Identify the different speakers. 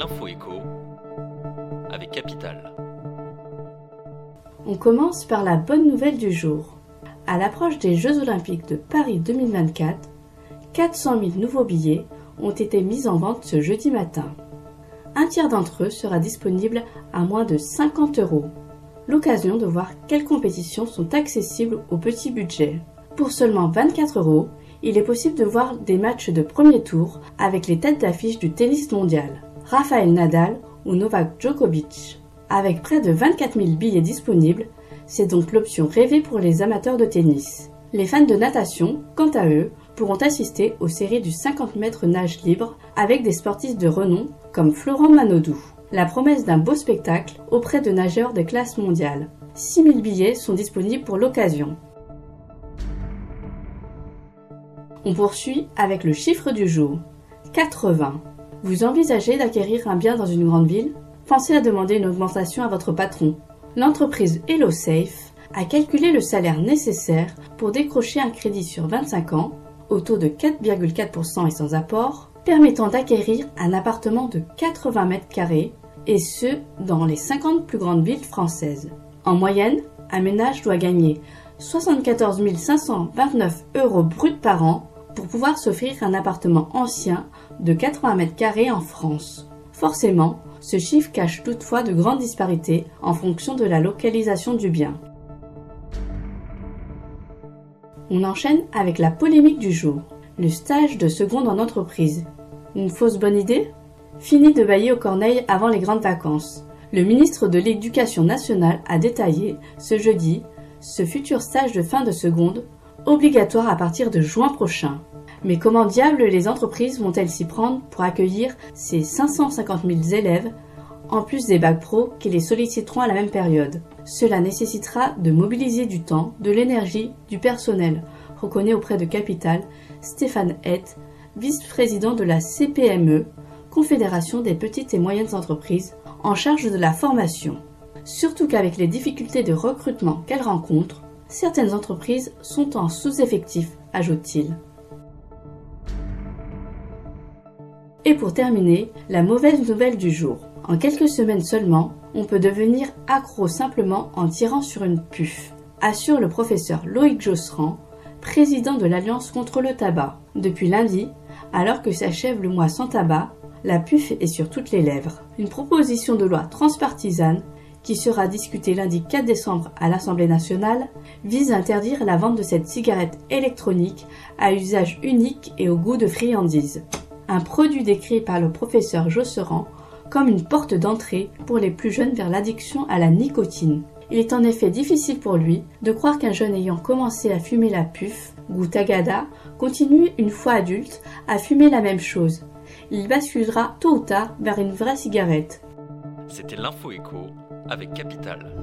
Speaker 1: l'info écho avec Capital.
Speaker 2: On commence par la bonne nouvelle du jour. À l'approche des Jeux Olympiques de Paris 2024, 400 000 nouveaux billets ont été mis en vente ce jeudi matin. Un tiers d'entre eux sera disponible à moins de 50 euros. L'occasion de voir quelles compétitions sont accessibles au petit budget. Pour seulement 24 euros, il est possible de voir des matchs de premier tour avec les têtes d'affiche du tennis mondial, Rafael Nadal ou Novak Djokovic. Avec près de 24 000 billets disponibles, c'est donc l'option rêvée pour les amateurs de tennis. Les fans de natation, quant à eux, pourront assister aux séries du 50 mètres nage libre avec des sportifs de renom comme Florent Manodou. La promesse d'un beau spectacle auprès de nageurs de classe mondiale. 6000 billets sont disponibles pour l'occasion. On poursuit avec le chiffre du jour. 80. Vous envisagez d'acquérir un bien dans une grande ville? Pensez à demander une augmentation à votre patron. L'entreprise HelloSafe a calculé le salaire nécessaire pour décrocher un crédit sur 25 ans au taux de 4,4% et sans apport, permettant d'acquérir un appartement de 80 mètres carrés et ce dans les 50 plus grandes villes françaises. En moyenne, un ménage doit gagner 74 529 euros bruts par an pour pouvoir s'offrir un appartement ancien de 80 mètres carrés en France. Forcément, ce chiffre cache toutefois de grandes disparités en fonction de la localisation du bien. On enchaîne avec la polémique du jour. Le stage de seconde en entreprise. Une fausse bonne idée? Fini de bailler aux corneilles avant les grandes vacances. Le ministre de l'Éducation nationale a détaillé, ce jeudi, ce futur stage de fin de seconde obligatoire à partir de juin prochain. Mais comment diable les entreprises vont-elles s'y prendre pour accueillir ces 550 000 élèves, en plus des bacs pro qui les solliciteront à la même période? Cela nécessitera de mobiliser du temps, de l'énergie, du personnel, reconnaît auprès de Capital Stéphane Hett, vice-président de la CPME, Confédération des petites et moyennes entreprises, en charge de la formation. Surtout qu'avec les difficultés de recrutement qu'elle rencontre, certaines entreprises sont en sous-effectif, ajoute-t-il. Et pour terminer, la mauvaise nouvelle du jour. En quelques semaines seulement, on peut devenir accro simplement en tirant sur une puf, assure le professeur Loïc Josserand, président de l'Alliance contre le tabac. Depuis lundi, alors que s'achève le mois sans tabac, la puf est sur toutes les lèvres. Une proposition de loi transpartisane qui sera discuté lundi 4 décembre à l'Assemblée nationale, vise à interdire la vente de cette cigarette électronique à usage unique et au goût de friandise. Un produit décrit par le professeur Josserand comme une porte d'entrée pour les plus jeunes vers l'addiction à la nicotine. Il est en effet difficile pour lui de croire qu'un jeune ayant commencé à fumer la puf, goût tagada, continue une fois adulte à fumer la même chose. Il basculera tôt ou tard vers une vraie cigarette.
Speaker 1: C'était l'info écho avec Capital.